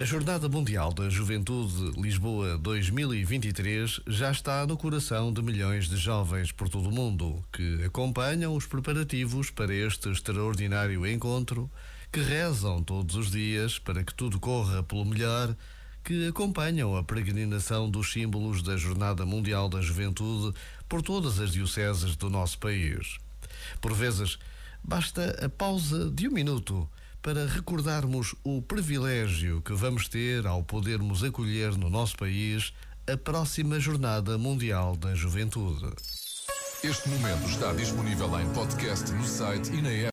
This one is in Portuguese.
A Jornada Mundial da Juventude Lisboa 2023 já está no coração de milhões de jovens por todo o mundo que acompanham os preparativos para este extraordinário encontro, que rezam todos os dias para que tudo corra pelo melhor, que acompanham a peregrinação dos símbolos da Jornada Mundial da Juventude por todas as dioceses do nosso país. Por vezes, basta a pausa de um minuto para recordarmos o privilégio que vamos ter ao podermos acolher no nosso país a próxima Jornada Mundial da Juventude. Este momento está disponível em podcast no site e na app.